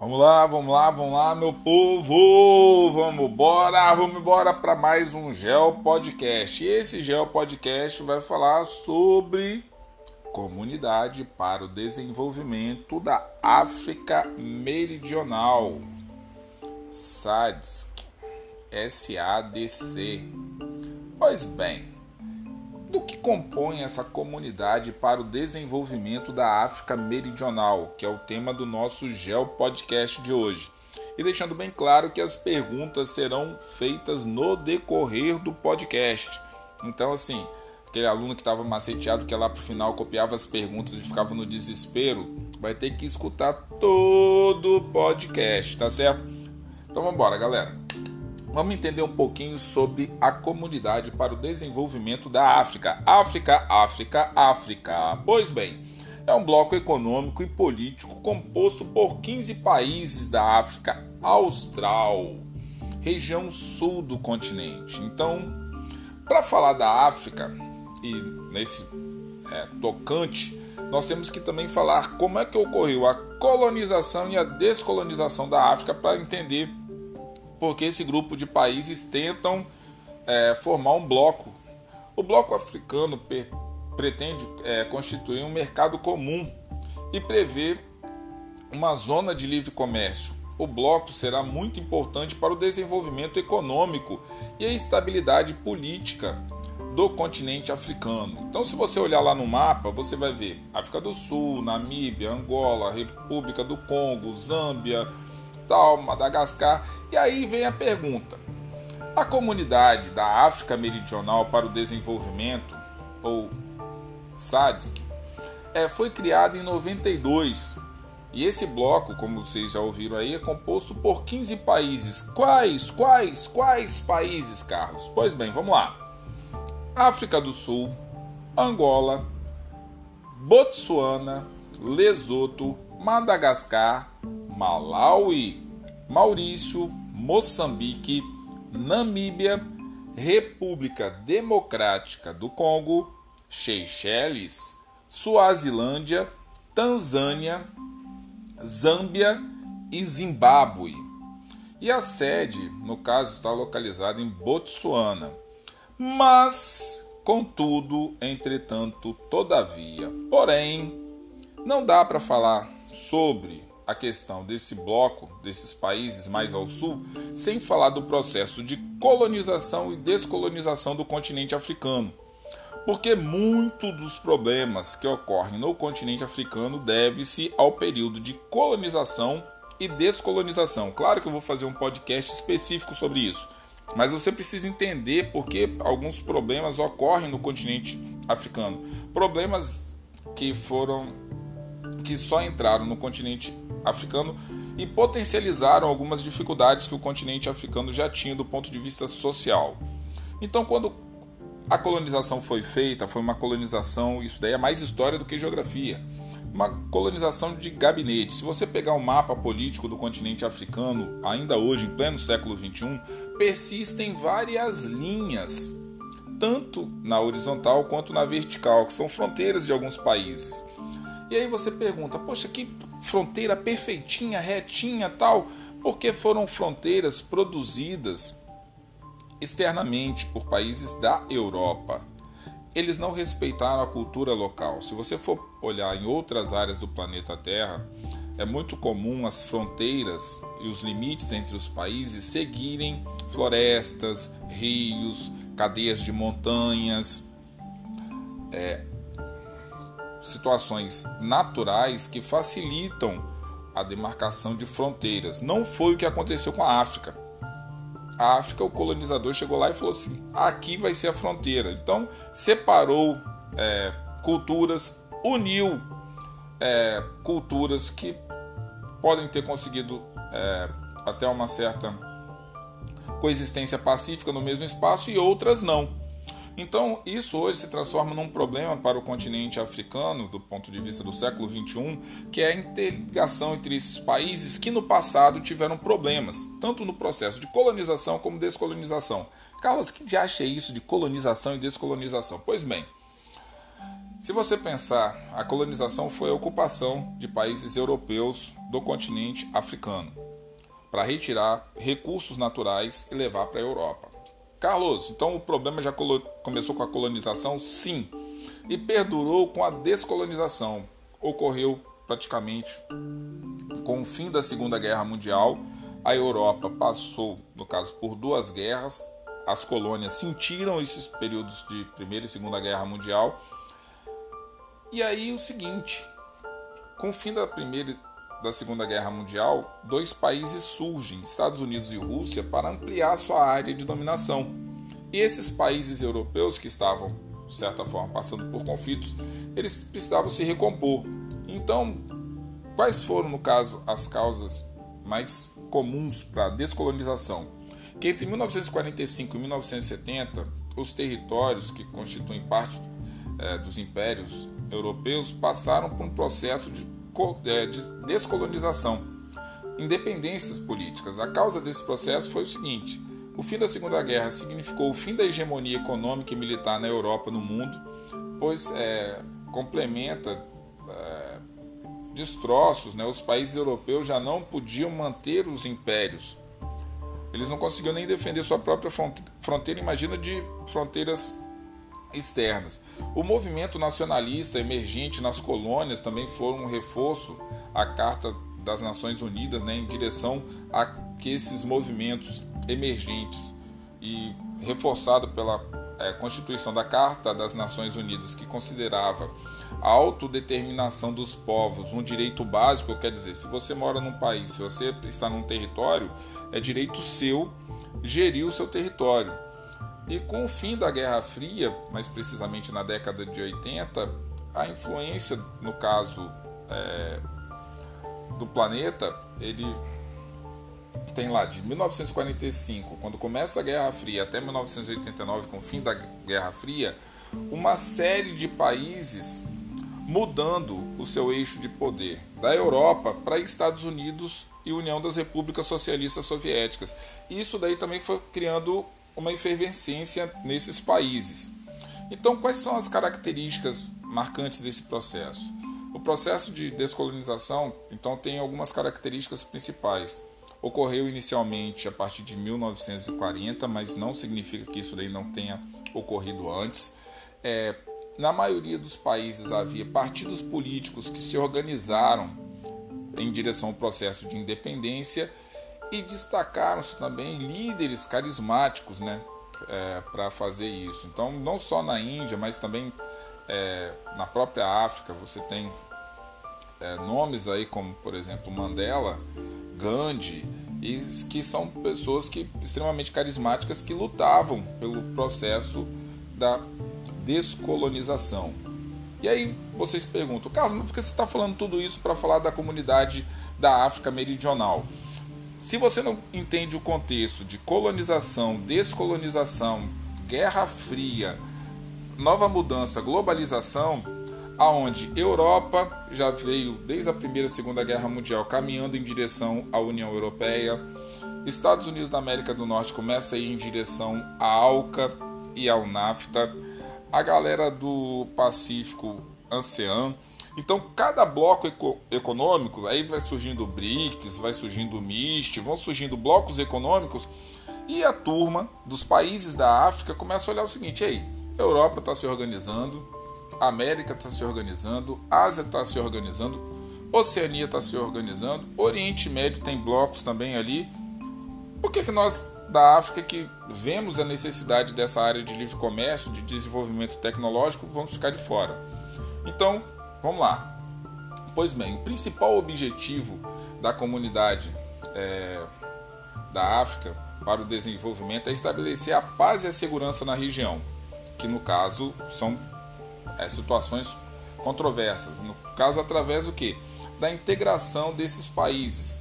Vamos lá, vamos lá, vamos lá, meu povo! Vamos embora, vamos embora para mais um Geo Podcast. E esse Geo Podcast vai falar sobre Comunidade para o Desenvolvimento da África Meridional. SADC. Pois bem, do que compõe essa comunidade para o desenvolvimento da África Meridional, que é o tema do nosso Geo Podcast de hoje. E deixando bem claro que as perguntas serão feitas no decorrer do podcast. Então, assim, aquele aluno que estava maceteado, que lá para o final copiava as perguntas e ficava no desespero, vai ter que escutar todo o podcast, tá certo? Então vamos embora, galera. Vamos entender um pouquinho sobre a Comunidade para o Desenvolvimento da África. África, África, África. Pois bem, é um bloco econômico e político composto por 15 países da África Austral, região sul do continente. Então, para falar da África e nesse é, tocante, nós temos que também falar como é que ocorreu a colonização e a descolonização da África para entender porque esse grupo de países tentam é, formar um bloco. O bloco africano pretende é, constituir um mercado comum e prevê uma zona de livre comércio. O bloco será muito importante para o desenvolvimento econômico e a estabilidade política do continente africano. Então, se você olhar lá no mapa, você vai ver África do Sul, Namíbia, Angola, República do Congo, Zâmbia, tal, Madagascar. E aí vem a pergunta: a comunidade da África Meridional para o Desenvolvimento, ou SADC, é, foi criada em 92. E esse bloco, como vocês já ouviram aí, é composto por 15 países. Quais, quais, quais países, Carlos? Pois bem, vamos lá. África do Sul, Angola, Botsuana, Lesoto, Madagascar, Malawi, Maurício, Moçambique, Namíbia, República Democrática do Congo, Seychelles, Suazilândia, Tanzânia, Zâmbia e Zimbábue. E a sede, no caso, está localizada em Botsuana. Mas, contudo, entretanto, todavia, porém, não dá para falar sobre a questão desse bloco, desses países mais ao sul, sem falar do processo de colonização e descolonização do continente africano. Porque muito dos problemas que ocorrem no continente africano deve-se ao período de colonização e descolonização. Claro que eu vou fazer um podcast específico sobre isso, mas você precisa entender porque alguns problemas ocorrem no continente africano. Problemas que foram que só entraram no continente africano e potencializaram algumas dificuldades que o continente africano já tinha do ponto de vista social. Então, quando a colonização foi feita, foi uma colonização, isso daí é mais história do que geografia. Uma colonização de gabinete. Se você pegar o mapa político do continente africano, ainda hoje, em pleno século XXI, persistem várias linhas, tanto na horizontal quanto na vertical, que são fronteiras de alguns países. E aí você pergunta, poxa, que fronteira perfeitinha, retinha, tal, porque foram fronteiras produzidas externamente por países da Europa. Eles não respeitaram a cultura local. Se você for olhar em outras áreas do planeta Terra, é muito comum as fronteiras e os limites entre os países seguirem florestas, rios, cadeias de montanhas. É, situações naturais que facilitam a demarcação de fronteiras. Não foi o que aconteceu com a África. A África, o colonizador chegou lá e falou assim: aqui vai ser a fronteira. Então, separou é, culturas, uniu é, culturas que podem ter conseguido é, até uma certa coexistência pacífica no mesmo espaço e outras não. Então, isso hoje se transforma num problema para o continente africano, do ponto de vista do século XXI, que é a interligação entre esses países que no passado tiveram problemas, tanto no processo de colonização como descolonização. Carlos, que acha isso de colonização e descolonização? Pois bem, Se você pensar, a colonização foi a ocupação de países europeus do continente africano para retirar recursos naturais e levar para a Europa. Carlos, então o problema já começou com a colonização? Sim. E perdurou com a descolonização. Ocorreu praticamente com o fim da Segunda Guerra Mundial. A Europa passou, no caso, por duas guerras. As colônias sentiram esses períodos de Primeira e Segunda Guerra Mundial. E aí o seguinte, com o fim da Primeira da Segunda Guerra Mundial, dois países surgem, Estados Unidos e Rússia, para ampliar sua área de dominação. E esses países europeus que estavam, de certa forma, passando por conflitos, eles precisavam se recompor. Então, quais foram, no caso, as causas mais comuns para a descolonização? Que entre 1945 e 1970, os territórios que constituem parte é, dos impérios europeus passaram por um processo de descolonização, independências políticas. A causa desse processo foi o seguinte: o fim da Segunda Guerra significou o fim da hegemonia econômica e militar na Europa no mundo, pois é, complementa é, destroços, né? os países europeus já não podiam manter os impérios. Eles não conseguiam nem defender sua própria fronteira, imagina de fronteiras externas. O movimento nacionalista emergente nas colônias também foi um reforço à Carta das Nações Unidas né, em direção a que esses movimentos emergentes e reforçado pela é, Constituição da Carta das Nações Unidas, que considerava a autodeterminação dos povos um direito básico, quer dizer, se você mora num país, se você está num território, é direito seu gerir o seu território. E com o fim da Guerra Fria, mais precisamente na década de 80, a influência, no caso é, do planeta, ele tem lá de 1945, quando começa a Guerra Fria, até 1989, com o fim da Guerra Fria, uma série de países mudando o seu eixo de poder da Europa para Estados Unidos e União das Repúblicas Socialistas Soviéticas. Isso daí também foi criando uma efervescência nesses países. Então, quais são as características marcantes desse processo? O processo de descolonização, então, tem algumas características principais. Ocorreu inicialmente a partir de 1940, mas não significa que isso daí não tenha ocorrido antes. É, na maioria dos países havia partidos políticos que se organizaram em direção ao processo de independência e destacaram-se também líderes carismáticos né, é, para fazer isso. Então, não só na Índia, mas também é, na própria África, você tem é, nomes aí como, por exemplo, Mandela, Gandhi, e que são pessoas que extremamente carismáticas que lutavam pelo processo da descolonização. E aí vocês perguntam, Carlos, mas por que você está falando tudo isso para falar da comunidade da África Meridional? Se você não entende o contexto de colonização, descolonização, Guerra Fria, nova mudança, globalização, aonde Europa já veio desde a Primeira e Segunda Guerra Mundial caminhando em direção à União Europeia, Estados Unidos da América do Norte começa a ir em direção à ALCA e ao NAFTA, a galera do Pacífico ASEAN então, cada bloco econômico, aí vai surgindo o BRICS, vai surgindo o MIST, vão surgindo blocos econômicos, e a turma dos países da África começa a olhar o seguinte: aí, Europa está se organizando, América está se organizando, Ásia está se organizando, Oceania está se organizando, Oriente Médio tem blocos também ali. Por que, que nós da África que vemos a necessidade dessa área de livre comércio, de desenvolvimento tecnológico, vamos ficar de fora? Então, Vamos lá. Pois bem, o principal objetivo da comunidade é, da África para o desenvolvimento é estabelecer a paz e a segurança na região, que no caso são é, situações controversas. No caso, através do que? Da integração desses países.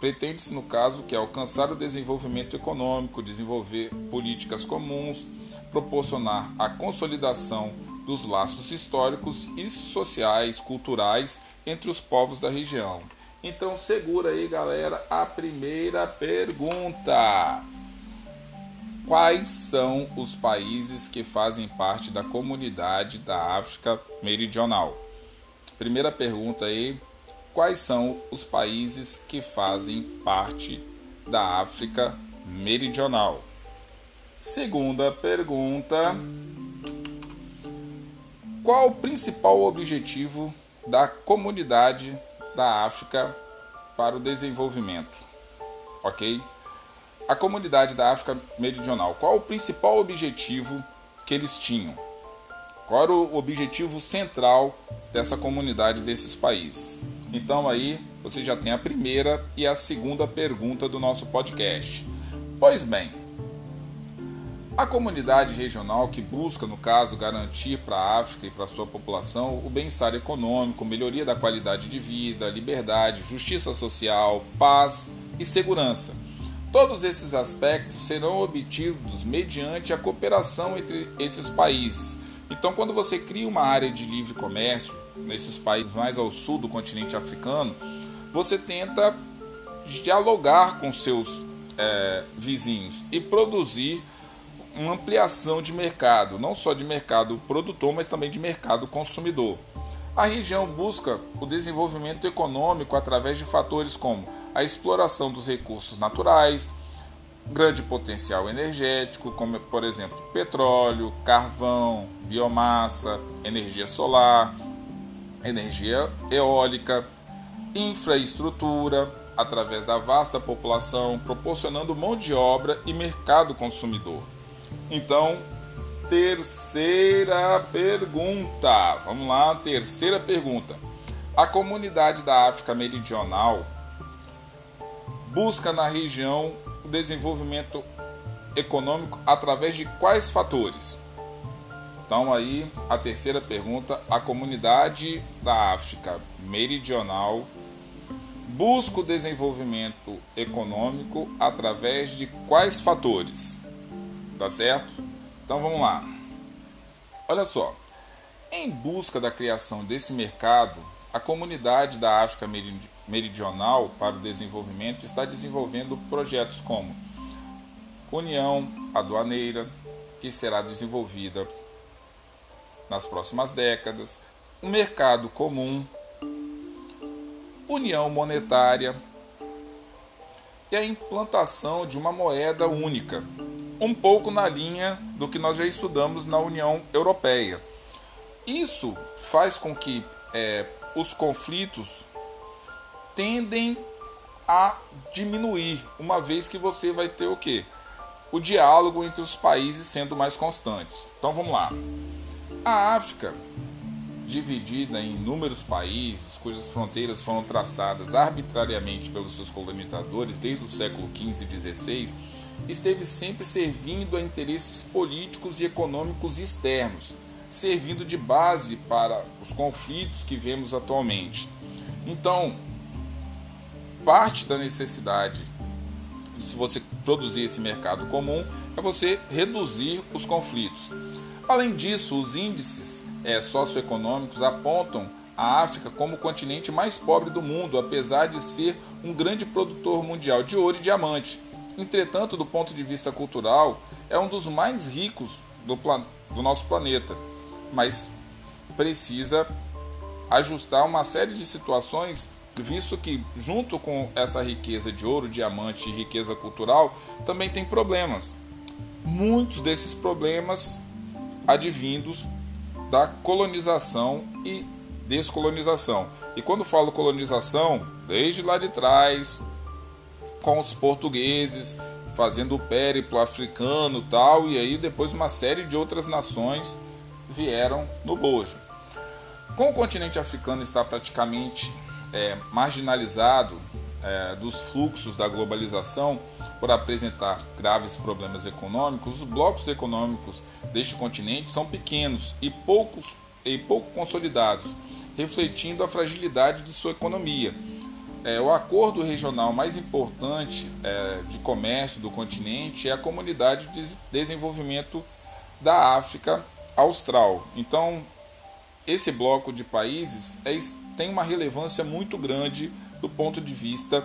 Pretende-se, no caso, que é alcançar o desenvolvimento econômico, desenvolver políticas comuns, proporcionar a consolidação dos laços históricos e sociais, culturais entre os povos da região. Então segura aí, galera, a primeira pergunta. quais são os países que fazem parte da comunidade da África Meridional? Primeira pergunta aí, quais são os países que fazem parte da África Meridional? Segunda pergunta, qual o principal objetivo da comunidade da África para o desenvolvimento? Ok? A comunidade da África Meridional, qual o principal objetivo que eles tinham? Qual era o objetivo central dessa comunidade desses países? Então aí você já tem a primeira e a segunda pergunta do nosso podcast. Pois bem, a comunidade regional que busca, no caso, garantir para a África e para sua população o bem-estar econômico, melhoria da qualidade de vida, liberdade, justiça social, paz e segurança. Todos esses aspectos serão obtidos mediante a cooperação entre esses países. Então, quando você cria uma área de livre comércio nesses países mais ao sul do continente africano, você tenta dialogar com seus é, vizinhos e produzir uma ampliação de mercado, não só de mercado produtor, mas também de mercado consumidor. A região busca o desenvolvimento econômico através de fatores como a exploração dos recursos naturais, grande potencial energético, como por exemplo petróleo, carvão, biomassa, energia solar, energia eólica, infraestrutura, através da vasta população, proporcionando mão de obra e mercado consumidor. Então, terceira pergunta. Vamos lá, terceira pergunta. A comunidade da África Meridional busca na região o desenvolvimento econômico através de quais fatores? Então aí a terceira pergunta, a comunidade da África Meridional busca o desenvolvimento econômico através de quais fatores? Tá certo? Então vamos lá. Olha só. Em busca da criação desse mercado, a comunidade da África Meridional para o Desenvolvimento está desenvolvendo projetos como União Aduaneira, que será desenvolvida nas próximas décadas, o Mercado Comum, União Monetária e a implantação de uma moeda única, um pouco na linha do que nós já estudamos na União Europeia. Isso faz com que é, os conflitos tendem a diminuir, uma vez que você vai ter o que? O diálogo entre os países sendo mais constantes. Então vamos lá. A África, dividida em inúmeros países, cujas fronteiras foram traçadas arbitrariamente pelos seus colonizadores desde o século XV e XVI, esteve sempre servindo a interesses políticos e econômicos externos, servindo de base para os conflitos que vemos atualmente. Então, parte da necessidade de se você produzir esse mercado comum é você reduzir os conflitos. Além disso, os índices é, socioeconômicos apontam a África como o continente mais pobre do mundo, apesar de ser um grande produtor mundial de ouro e diamante. Entretanto, do ponto de vista cultural, é um dos mais ricos do, do nosso planeta, mas precisa ajustar uma série de situações visto que junto com essa riqueza de ouro, diamante e riqueza cultural, também tem problemas. Muitos desses problemas advindos da colonização e descolonização. E quando falo colonização, desde lá de trás, com os portugueses, fazendo o périplo africano tal, e aí depois uma série de outras nações vieram no bojo. Com o continente africano está praticamente é, marginalizado é, dos fluxos da globalização por apresentar graves problemas econômicos, os blocos econômicos deste continente são pequenos e, poucos, e pouco consolidados, refletindo a fragilidade de sua economia. É, o acordo regional mais importante é, de comércio do continente é a Comunidade de Desenvolvimento da África Austral. Então, esse bloco de países é, tem uma relevância muito grande do ponto de vista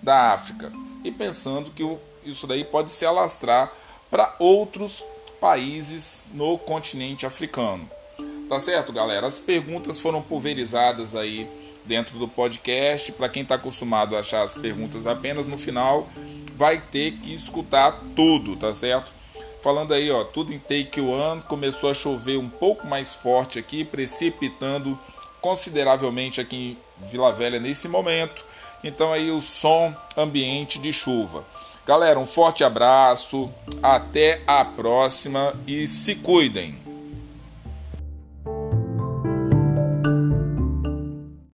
da África. E pensando que isso daí pode se alastrar para outros países no continente africano. Tá certo, galera? As perguntas foram pulverizadas aí dentro do podcast. Para quem está acostumado a achar as perguntas apenas no final, vai ter que escutar tudo, tá certo? Falando aí, ó, tudo em take one, começou a chover um pouco mais forte aqui, precipitando consideravelmente aqui Vila Velha nesse momento. Então aí o som ambiente de chuva. Galera, um forte abraço, até a próxima e se cuidem.